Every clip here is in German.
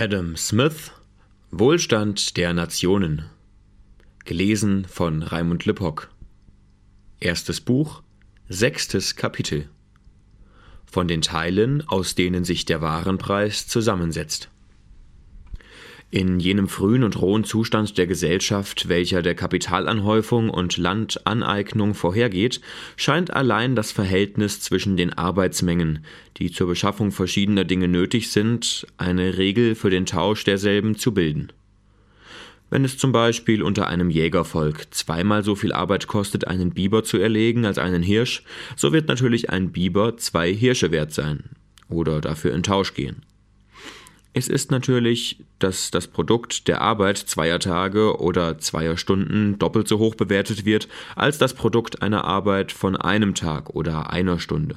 Adam Smith Wohlstand der Nationen. Gelesen von Raimund Lippock. Erstes Buch Sechstes Kapitel. Von den Teilen, aus denen sich der Warenpreis zusammensetzt in jenem frühen und rohen Zustand der Gesellschaft, welcher der Kapitalanhäufung und Landaneignung vorhergeht, scheint allein das Verhältnis zwischen den Arbeitsmengen, die zur Beschaffung verschiedener Dinge nötig sind, eine Regel für den Tausch derselben zu bilden. Wenn es zum Beispiel unter einem Jägervolk zweimal so viel Arbeit kostet, einen Biber zu erlegen als einen Hirsch, so wird natürlich ein Biber zwei Hirsche wert sein oder dafür in Tausch gehen. Es ist natürlich, dass das Produkt der Arbeit zweier Tage oder zweier Stunden doppelt so hoch bewertet wird als das Produkt einer Arbeit von einem Tag oder einer Stunde.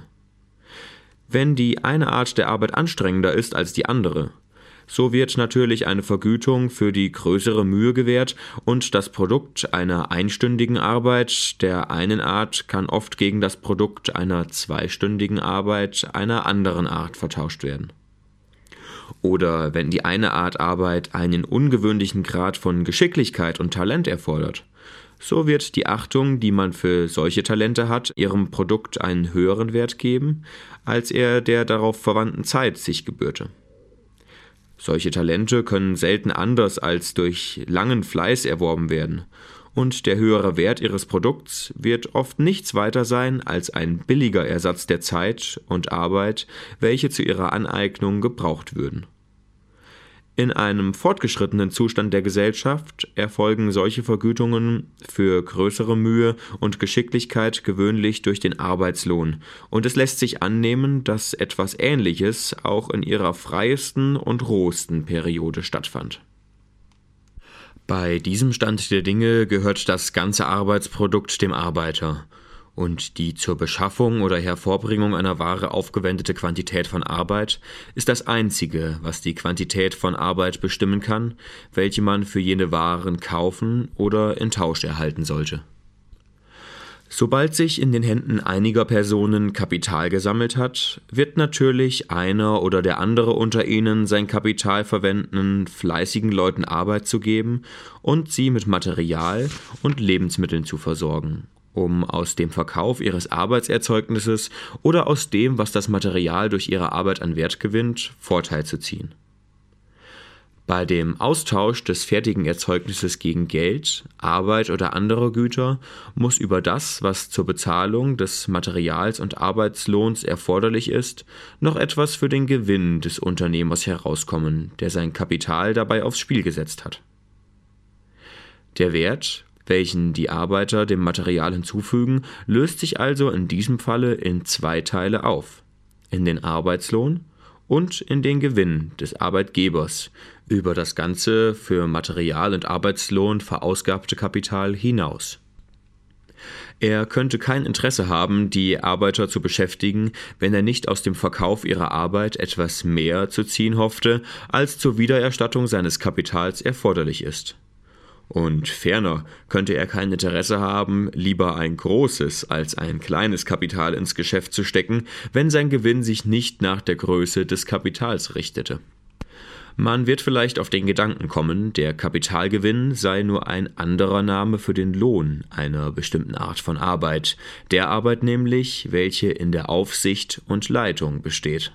Wenn die eine Art der Arbeit anstrengender ist als die andere, so wird natürlich eine Vergütung für die größere Mühe gewährt und das Produkt einer einstündigen Arbeit der einen Art kann oft gegen das Produkt einer zweistündigen Arbeit einer anderen Art vertauscht werden. Oder wenn die eine Art Arbeit einen ungewöhnlichen Grad von Geschicklichkeit und Talent erfordert, so wird die Achtung, die man für solche Talente hat, ihrem Produkt einen höheren Wert geben, als er der darauf verwandten Zeit sich gebührte. Solche Talente können selten anders als durch langen Fleiß erworben werden, und der höhere Wert ihres Produkts wird oft nichts weiter sein als ein billiger Ersatz der Zeit und Arbeit, welche zu ihrer Aneignung gebraucht würden. In einem fortgeschrittenen Zustand der Gesellschaft erfolgen solche Vergütungen für größere Mühe und Geschicklichkeit gewöhnlich durch den Arbeitslohn, und es lässt sich annehmen, dass etwas Ähnliches auch in ihrer freiesten und rohesten Periode stattfand. Bei diesem Stand der Dinge gehört das ganze Arbeitsprodukt dem Arbeiter, und die zur Beschaffung oder Hervorbringung einer Ware aufgewendete Quantität von Arbeit ist das Einzige, was die Quantität von Arbeit bestimmen kann, welche man für jene Waren kaufen oder in Tausch erhalten sollte. Sobald sich in den Händen einiger Personen Kapital gesammelt hat, wird natürlich einer oder der andere unter ihnen sein Kapital verwenden, fleißigen Leuten Arbeit zu geben und sie mit Material und Lebensmitteln zu versorgen, um aus dem Verkauf ihres Arbeitserzeugnisses oder aus dem, was das Material durch ihre Arbeit an Wert gewinnt, Vorteil zu ziehen. Bei dem Austausch des fertigen Erzeugnisses gegen Geld, Arbeit oder andere Güter muss über das, was zur Bezahlung des Materials und Arbeitslohns erforderlich ist, noch etwas für den Gewinn des Unternehmers herauskommen, der sein Kapital dabei aufs Spiel gesetzt hat. Der Wert, welchen die Arbeiter dem Material hinzufügen, löst sich also in diesem Falle in zwei Teile auf, in den Arbeitslohn und in den Gewinn des Arbeitgebers über das ganze für Material und Arbeitslohn verausgabte Kapital hinaus. Er könnte kein Interesse haben, die Arbeiter zu beschäftigen, wenn er nicht aus dem Verkauf ihrer Arbeit etwas mehr zu ziehen hoffte, als zur Wiedererstattung seines Kapitals erforderlich ist. Und ferner könnte er kein Interesse haben, lieber ein großes als ein kleines Kapital ins Geschäft zu stecken, wenn sein Gewinn sich nicht nach der Größe des Kapitals richtete. Man wird vielleicht auf den Gedanken kommen, der Kapitalgewinn sei nur ein anderer Name für den Lohn einer bestimmten Art von Arbeit, der Arbeit nämlich, welche in der Aufsicht und Leitung besteht.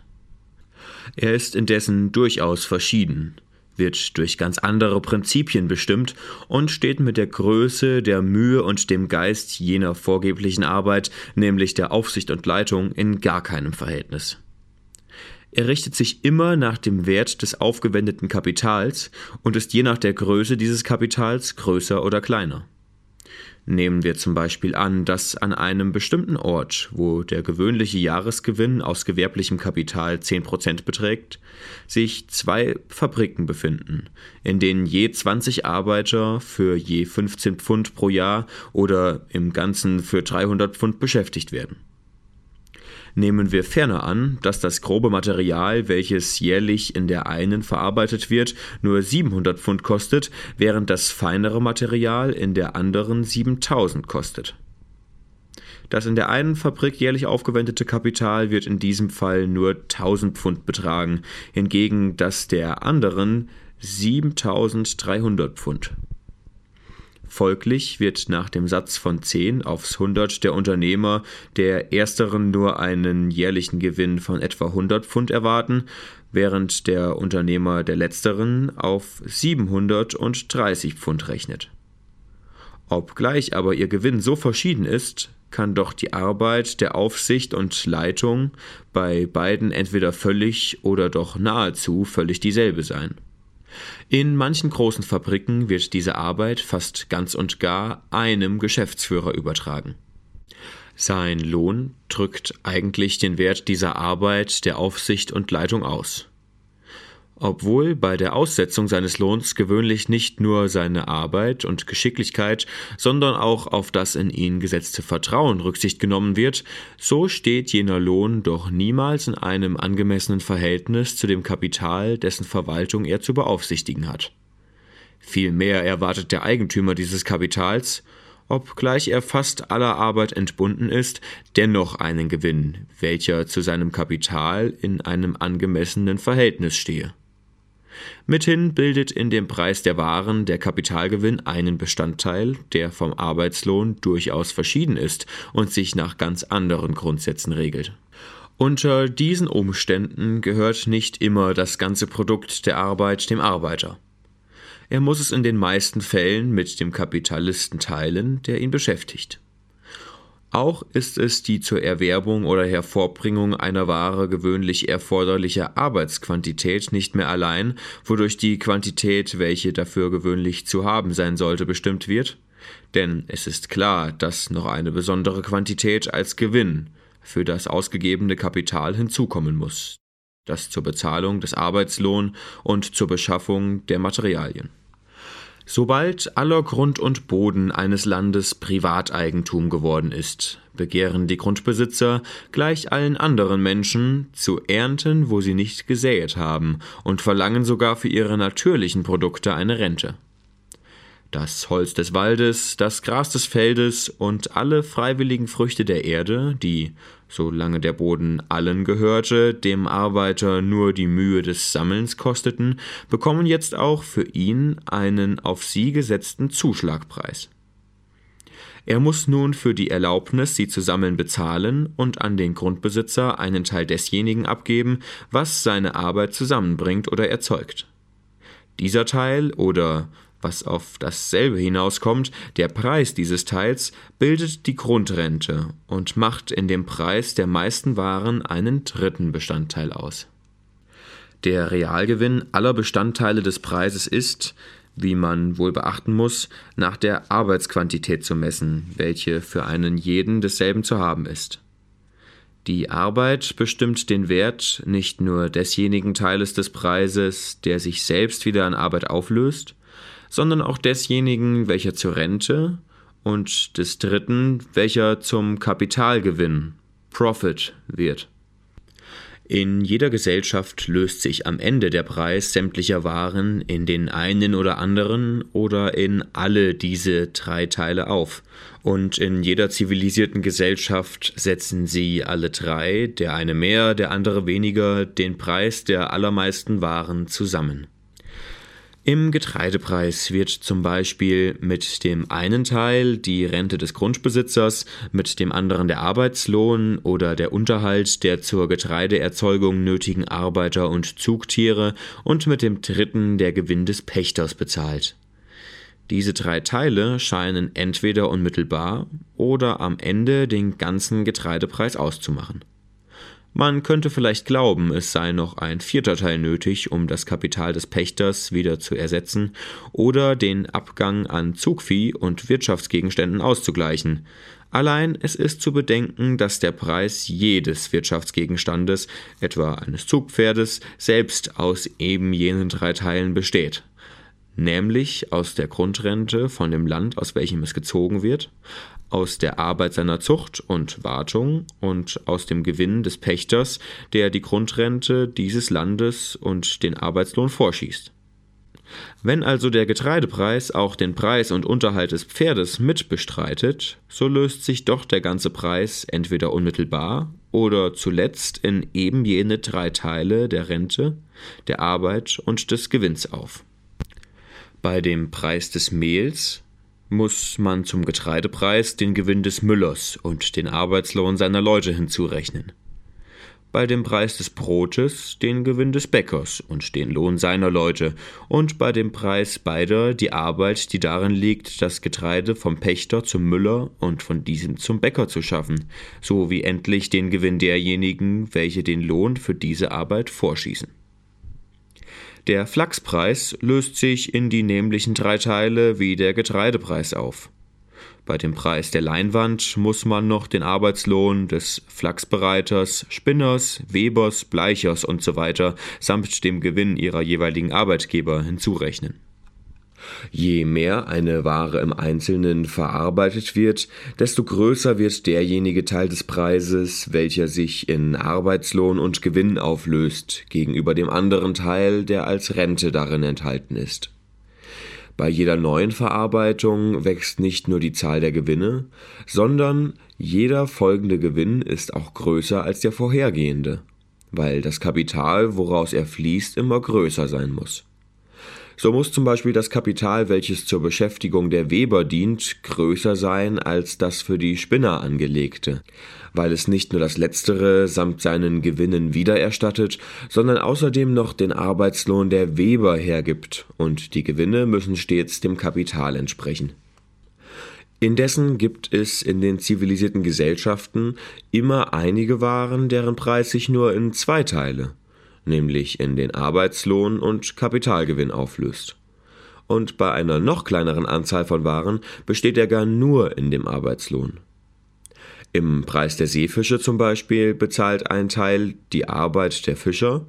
Er ist indessen durchaus verschieden, wird durch ganz andere Prinzipien bestimmt und steht mit der Größe, der Mühe und dem Geist jener vorgeblichen Arbeit, nämlich der Aufsicht und Leitung, in gar keinem Verhältnis. Er richtet sich immer nach dem Wert des aufgewendeten Kapitals und ist je nach der Größe dieses Kapitals größer oder kleiner. Nehmen wir zum Beispiel an, dass an einem bestimmten Ort, wo der gewöhnliche Jahresgewinn aus gewerblichem Kapital 10% beträgt, sich zwei Fabriken befinden, in denen je 20 Arbeiter für je 15 Pfund pro Jahr oder im Ganzen für 300 Pfund beschäftigt werden. Nehmen wir ferner an, dass das grobe Material, welches jährlich in der einen verarbeitet wird, nur 700 Pfund kostet, während das feinere Material in der anderen 7000 kostet. Das in der einen Fabrik jährlich aufgewendete Kapital wird in diesem Fall nur 1000 Pfund betragen, hingegen das der anderen 7300 Pfund. Folglich wird nach dem Satz von 10 aufs 100 der Unternehmer der ersteren nur einen jährlichen Gewinn von etwa 100 Pfund erwarten, während der Unternehmer der letzteren auf 730 Pfund rechnet. Obgleich aber ihr Gewinn so verschieden ist, kann doch die Arbeit der Aufsicht und Leitung bei beiden entweder völlig oder doch nahezu völlig dieselbe sein. In manchen großen Fabriken wird diese Arbeit fast ganz und gar einem Geschäftsführer übertragen. Sein Lohn drückt eigentlich den Wert dieser Arbeit der Aufsicht und Leitung aus. Obwohl bei der Aussetzung seines Lohns gewöhnlich nicht nur seine Arbeit und Geschicklichkeit, sondern auch auf das in ihn gesetzte Vertrauen Rücksicht genommen wird, so steht jener Lohn doch niemals in einem angemessenen Verhältnis zu dem Kapital, dessen Verwaltung er zu beaufsichtigen hat. Vielmehr erwartet der Eigentümer dieses Kapitals, obgleich er fast aller Arbeit entbunden ist, dennoch einen Gewinn, welcher zu seinem Kapital in einem angemessenen Verhältnis stehe. Mithin bildet in dem Preis der Waren der Kapitalgewinn einen Bestandteil, der vom Arbeitslohn durchaus verschieden ist und sich nach ganz anderen Grundsätzen regelt. Unter diesen Umständen gehört nicht immer das ganze Produkt der Arbeit dem Arbeiter. Er muss es in den meisten Fällen mit dem Kapitalisten teilen, der ihn beschäftigt. Auch ist es die zur Erwerbung oder Hervorbringung einer Ware gewöhnlich erforderliche Arbeitsquantität nicht mehr allein, wodurch die Quantität, welche dafür gewöhnlich zu haben sein sollte, bestimmt wird, denn es ist klar, dass noch eine besondere Quantität als Gewinn für das ausgegebene Kapital hinzukommen muss, das zur Bezahlung des Arbeitslohn und zur Beschaffung der Materialien. Sobald aller Grund und Boden eines Landes Privateigentum geworden ist, begehren die Grundbesitzer, gleich allen anderen Menschen, zu ernten, wo sie nicht gesäet haben, und verlangen sogar für ihre natürlichen Produkte eine Rente. Das Holz des Waldes, das Gras des Feldes und alle freiwilligen Früchte der Erde, die, solange der Boden allen gehörte, dem Arbeiter nur die Mühe des Sammelns kosteten, bekommen jetzt auch für ihn einen auf sie gesetzten Zuschlagpreis. Er muss nun für die Erlaubnis, sie zu sammeln, bezahlen und an den Grundbesitzer einen Teil desjenigen abgeben, was seine Arbeit zusammenbringt oder erzeugt. Dieser Teil oder was auf dasselbe hinauskommt, der Preis dieses Teils bildet die Grundrente und macht in dem Preis der meisten Waren einen dritten Bestandteil aus. Der Realgewinn aller Bestandteile des Preises ist, wie man wohl beachten muss, nach der Arbeitsquantität zu messen, welche für einen jeden desselben zu haben ist. Die Arbeit bestimmt den Wert nicht nur desjenigen Teiles des Preises, der sich selbst wieder an Arbeit auflöst, sondern auch desjenigen, welcher zur Rente und des dritten, welcher zum Kapitalgewinn, Profit, wird. In jeder Gesellschaft löst sich am Ende der Preis sämtlicher Waren in den einen oder anderen oder in alle diese drei Teile auf, und in jeder zivilisierten Gesellschaft setzen sie alle drei, der eine mehr, der andere weniger, den Preis der allermeisten Waren zusammen. Im Getreidepreis wird zum Beispiel mit dem einen Teil die Rente des Grundbesitzers, mit dem anderen der Arbeitslohn oder der Unterhalt der zur Getreideerzeugung nötigen Arbeiter und Zugtiere und mit dem dritten der Gewinn des Pächters bezahlt. Diese drei Teile scheinen entweder unmittelbar oder am Ende den ganzen Getreidepreis auszumachen. Man könnte vielleicht glauben, es sei noch ein vierter Teil nötig, um das Kapital des Pächters wieder zu ersetzen oder den Abgang an Zugvieh und Wirtschaftsgegenständen auszugleichen. Allein es ist zu bedenken, dass der Preis jedes Wirtschaftsgegenstandes, etwa eines Zugpferdes, selbst aus eben jenen drei Teilen besteht nämlich aus der Grundrente von dem Land, aus welchem es gezogen wird, aus der Arbeit seiner Zucht und Wartung und aus dem Gewinn des Pächters, der die Grundrente dieses Landes und den Arbeitslohn vorschießt. Wenn also der Getreidepreis auch den Preis und Unterhalt des Pferdes mit bestreitet, so löst sich doch der ganze Preis entweder unmittelbar oder zuletzt in eben jene drei Teile der Rente, der Arbeit und des Gewinns auf. Bei dem Preis des Mehls muss man zum Getreidepreis den Gewinn des Müllers und den Arbeitslohn seiner Leute hinzurechnen bei dem Preis des Brotes den Gewinn des Bäckers und den Lohn seiner Leute und bei dem Preis beider die Arbeit, die darin liegt, das Getreide vom Pächter zum Müller und von diesem zum Bäcker zu schaffen, sowie endlich den Gewinn derjenigen, welche den Lohn für diese Arbeit vorschießen. Der Flachspreis löst sich in die nämlichen drei Teile wie der Getreidepreis auf. Bei dem Preis der Leinwand muss man noch den Arbeitslohn des Flachsbereiters, Spinners, Webers, Bleichers usw. So samt dem Gewinn ihrer jeweiligen Arbeitgeber hinzurechnen. Je mehr eine Ware im Einzelnen verarbeitet wird, desto größer wird derjenige Teil des Preises, welcher sich in Arbeitslohn und Gewinn auflöst, gegenüber dem anderen Teil, der als Rente darin enthalten ist. Bei jeder neuen Verarbeitung wächst nicht nur die Zahl der Gewinne, sondern jeder folgende Gewinn ist auch größer als der vorhergehende, weil das Kapital, woraus er fließt, immer größer sein muss. So muss zum Beispiel das Kapital, welches zur Beschäftigung der Weber dient, größer sein als das für die Spinner angelegte, weil es nicht nur das letztere samt seinen Gewinnen wiedererstattet, sondern außerdem noch den Arbeitslohn der Weber hergibt, und die Gewinne müssen stets dem Kapital entsprechen. Indessen gibt es in den zivilisierten Gesellschaften immer einige Waren, deren Preis sich nur in zwei Teile, nämlich in den Arbeitslohn und Kapitalgewinn auflöst. Und bei einer noch kleineren Anzahl von Waren besteht er gar nur in dem Arbeitslohn. Im Preis der Seefische zum Beispiel bezahlt ein Teil die Arbeit der Fischer,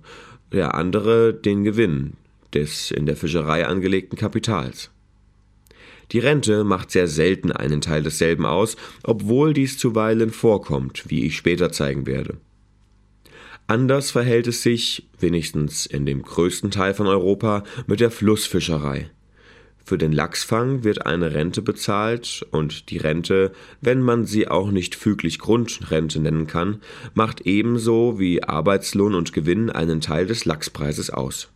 der andere den Gewinn des in der Fischerei angelegten Kapitals. Die Rente macht sehr selten einen Teil desselben aus, obwohl dies zuweilen vorkommt, wie ich später zeigen werde. Anders verhält es sich, wenigstens in dem größten Teil von Europa, mit der Flussfischerei. Für den Lachsfang wird eine Rente bezahlt und die Rente, wenn man sie auch nicht füglich Grundrente nennen kann, macht ebenso wie Arbeitslohn und Gewinn einen Teil des Lachspreises aus.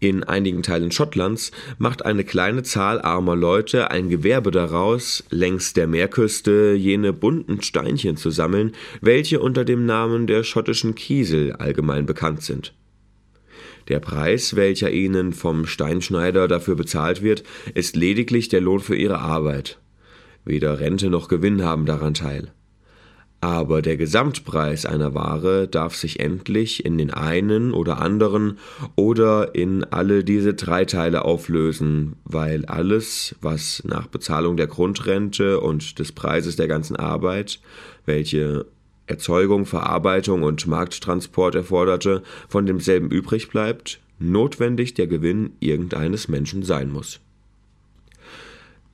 In einigen Teilen Schottlands macht eine kleine Zahl armer Leute ein Gewerbe daraus, längs der Meerküste jene bunten Steinchen zu sammeln, welche unter dem Namen der schottischen Kiesel allgemein bekannt sind. Der Preis, welcher ihnen vom Steinschneider dafür bezahlt wird, ist lediglich der Lohn für ihre Arbeit. Weder Rente noch Gewinn haben daran teil. Aber der Gesamtpreis einer Ware darf sich endlich in den einen oder anderen oder in alle diese drei Teile auflösen, weil alles, was nach Bezahlung der Grundrente und des Preises der ganzen Arbeit, welche Erzeugung, Verarbeitung und Markttransport erforderte, von demselben übrig bleibt, notwendig der Gewinn irgendeines Menschen sein muss.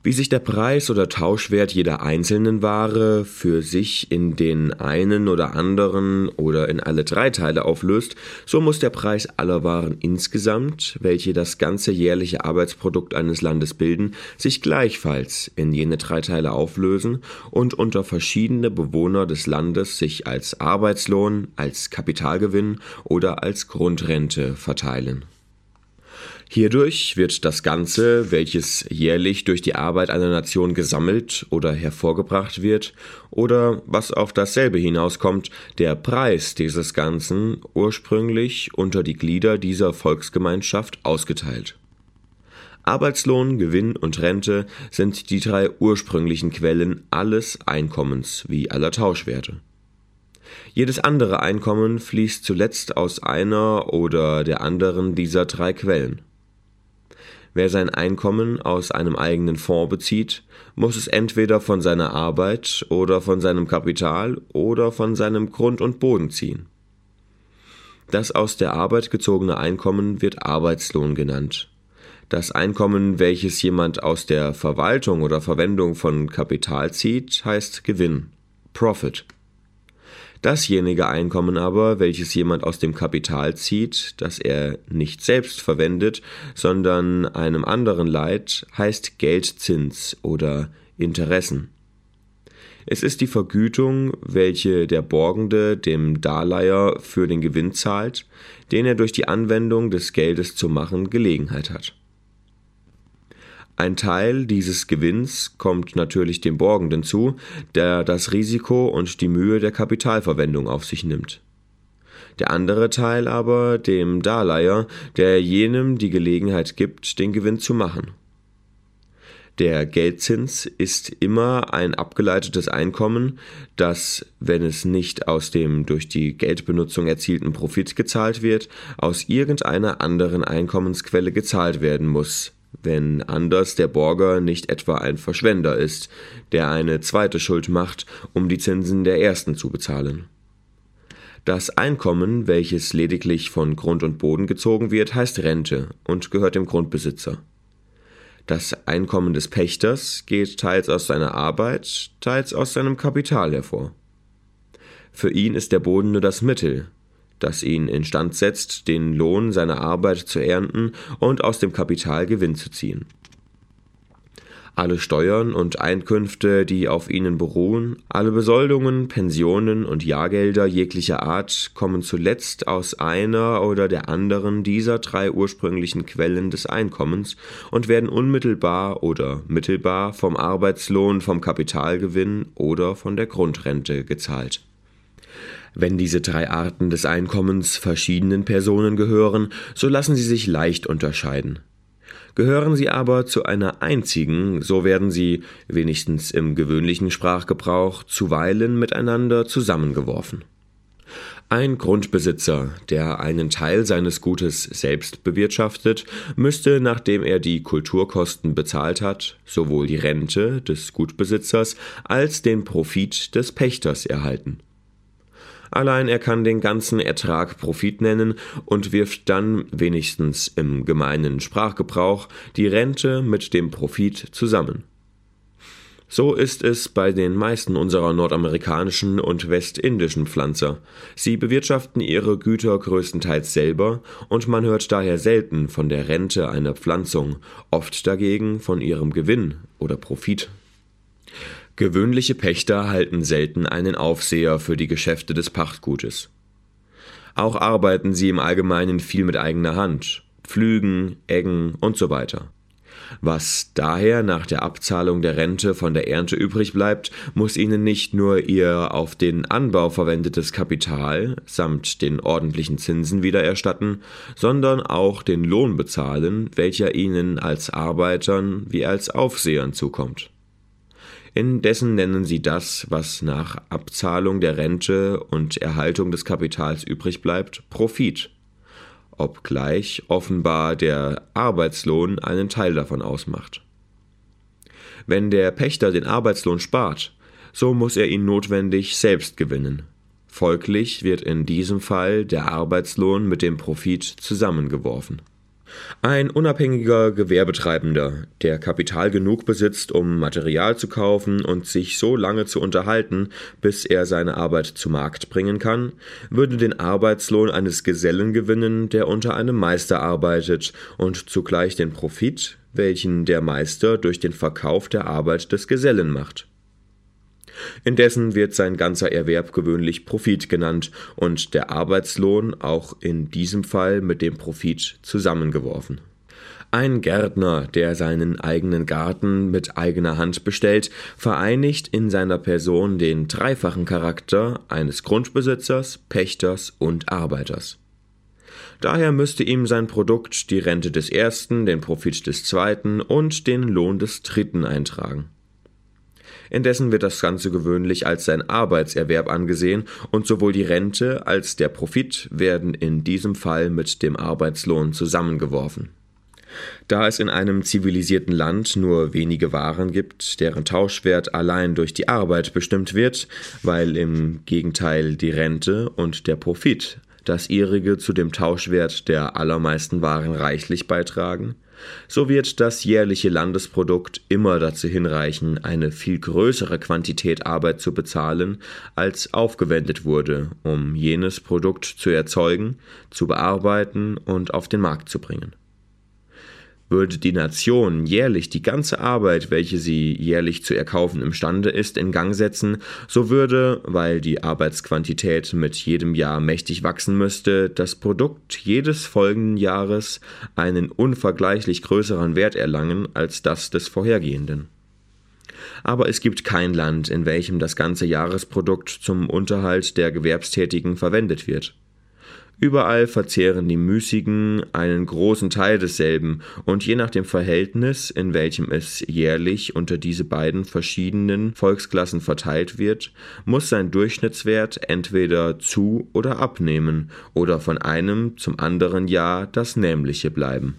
Wie sich der Preis oder Tauschwert jeder einzelnen Ware für sich in den einen oder anderen oder in alle drei Teile auflöst, so muss der Preis aller Waren insgesamt, welche das ganze jährliche Arbeitsprodukt eines Landes bilden, sich gleichfalls in jene drei Teile auflösen und unter verschiedene Bewohner des Landes sich als Arbeitslohn, als Kapitalgewinn oder als Grundrente verteilen. Hierdurch wird das Ganze, welches jährlich durch die Arbeit einer Nation gesammelt oder hervorgebracht wird, oder was auf dasselbe hinauskommt, der Preis dieses Ganzen ursprünglich unter die Glieder dieser Volksgemeinschaft ausgeteilt. Arbeitslohn, Gewinn und Rente sind die drei ursprünglichen Quellen alles Einkommens wie aller Tauschwerte. Jedes andere Einkommen fließt zuletzt aus einer oder der anderen dieser drei Quellen. Wer sein Einkommen aus einem eigenen Fonds bezieht, muss es entweder von seiner Arbeit oder von seinem Kapital oder von seinem Grund und Boden ziehen. Das aus der Arbeit gezogene Einkommen wird Arbeitslohn genannt. Das Einkommen, welches jemand aus der Verwaltung oder Verwendung von Kapital zieht, heißt Gewinn, Profit. Dasjenige Einkommen aber, welches jemand aus dem Kapital zieht, das er nicht selbst verwendet, sondern einem anderen leiht, heißt Geldzins oder Interessen. Es ist die Vergütung, welche der Borgende dem Darleiher für den Gewinn zahlt, den er durch die Anwendung des Geldes zu machen Gelegenheit hat. Ein Teil dieses Gewinns kommt natürlich dem Borgenden zu, der das Risiko und die Mühe der Kapitalverwendung auf sich nimmt. Der andere Teil aber dem Darleiher, der jenem die Gelegenheit gibt, den Gewinn zu machen. Der Geldzins ist immer ein abgeleitetes Einkommen, das, wenn es nicht aus dem durch die Geldbenutzung erzielten Profit gezahlt wird, aus irgendeiner anderen Einkommensquelle gezahlt werden muss, wenn anders der Borger nicht etwa ein Verschwender ist, der eine zweite Schuld macht, um die Zinsen der ersten zu bezahlen. Das Einkommen, welches lediglich von Grund und Boden gezogen wird, heißt Rente und gehört dem Grundbesitzer. Das Einkommen des Pächters geht teils aus seiner Arbeit, teils aus seinem Kapital hervor. Für ihn ist der Boden nur das Mittel, das ihn instand setzt, den Lohn seiner Arbeit zu ernten und aus dem Kapital Gewinn zu ziehen. Alle Steuern und Einkünfte, die auf ihnen beruhen, alle Besoldungen, Pensionen und Jahrgelder jeglicher Art kommen zuletzt aus einer oder der anderen dieser drei ursprünglichen Quellen des Einkommens und werden unmittelbar oder mittelbar vom Arbeitslohn, vom Kapitalgewinn oder von der Grundrente gezahlt. Wenn diese drei Arten des Einkommens verschiedenen Personen gehören, so lassen sie sich leicht unterscheiden. Gehören sie aber zu einer einzigen, so werden sie, wenigstens im gewöhnlichen Sprachgebrauch, zuweilen miteinander zusammengeworfen. Ein Grundbesitzer, der einen Teil seines Gutes selbst bewirtschaftet, müsste, nachdem er die Kulturkosten bezahlt hat, sowohl die Rente des Gutbesitzers als den Profit des Pächters erhalten. Allein er kann den ganzen Ertrag Profit nennen und wirft dann, wenigstens im gemeinen Sprachgebrauch, die Rente mit dem Profit zusammen. So ist es bei den meisten unserer nordamerikanischen und westindischen Pflanzer. Sie bewirtschaften ihre Güter größtenteils selber und man hört daher selten von der Rente einer Pflanzung, oft dagegen von ihrem Gewinn oder Profit. Gewöhnliche Pächter halten selten einen Aufseher für die Geschäfte des Pachtgutes. Auch arbeiten sie im Allgemeinen viel mit eigener Hand, pflügen, eggen und so weiter. Was daher nach der Abzahlung der Rente von der Ernte übrig bleibt, muss ihnen nicht nur ihr auf den Anbau verwendetes Kapital samt den ordentlichen Zinsen wiedererstatten, sondern auch den Lohn bezahlen, welcher ihnen als Arbeitern wie als Aufsehern zukommt. Indessen nennen sie das, was nach Abzahlung der Rente und Erhaltung des Kapitals übrig bleibt, Profit, obgleich offenbar der Arbeitslohn einen Teil davon ausmacht. Wenn der Pächter den Arbeitslohn spart, so muss er ihn notwendig selbst gewinnen. Folglich wird in diesem Fall der Arbeitslohn mit dem Profit zusammengeworfen. Ein unabhängiger Gewerbetreibender, der Kapital genug besitzt, um Material zu kaufen und sich so lange zu unterhalten, bis er seine Arbeit zu Markt bringen kann, würde den Arbeitslohn eines Gesellen gewinnen, der unter einem Meister arbeitet und zugleich den Profit, welchen der Meister durch den Verkauf der Arbeit des Gesellen macht. Indessen wird sein ganzer Erwerb gewöhnlich Profit genannt und der Arbeitslohn auch in diesem Fall mit dem Profit zusammengeworfen. Ein Gärtner, der seinen eigenen Garten mit eigener Hand bestellt, vereinigt in seiner Person den dreifachen Charakter eines Grundbesitzers, Pächters und Arbeiters. Daher müsste ihm sein Produkt die Rente des ersten, den Profit des zweiten und den Lohn des dritten eintragen. Indessen wird das Ganze gewöhnlich als sein Arbeitserwerb angesehen und sowohl die Rente als der Profit werden in diesem Fall mit dem Arbeitslohn zusammengeworfen. Da es in einem zivilisierten Land nur wenige Waren gibt, deren Tauschwert allein durch die Arbeit bestimmt wird, weil im Gegenteil die Rente und der Profit das ihrige zu dem Tauschwert der allermeisten Waren reichlich beitragen, so wird das jährliche Landesprodukt immer dazu hinreichen, eine viel größere Quantität Arbeit zu bezahlen, als aufgewendet wurde, um jenes Produkt zu erzeugen, zu bearbeiten und auf den Markt zu bringen. Würde die Nation jährlich die ganze Arbeit, welche sie jährlich zu erkaufen imstande ist, in Gang setzen, so würde, weil die Arbeitsquantität mit jedem Jahr mächtig wachsen müsste, das Produkt jedes folgenden Jahres einen unvergleichlich größeren Wert erlangen als das des vorhergehenden. Aber es gibt kein Land, in welchem das ganze Jahresprodukt zum Unterhalt der Gewerbstätigen verwendet wird. Überall verzehren die Müßigen einen großen Teil desselben, und je nach dem Verhältnis, in welchem es jährlich unter diese beiden verschiedenen Volksklassen verteilt wird, muss sein Durchschnittswert entweder zu oder abnehmen oder von einem zum anderen Jahr das nämliche bleiben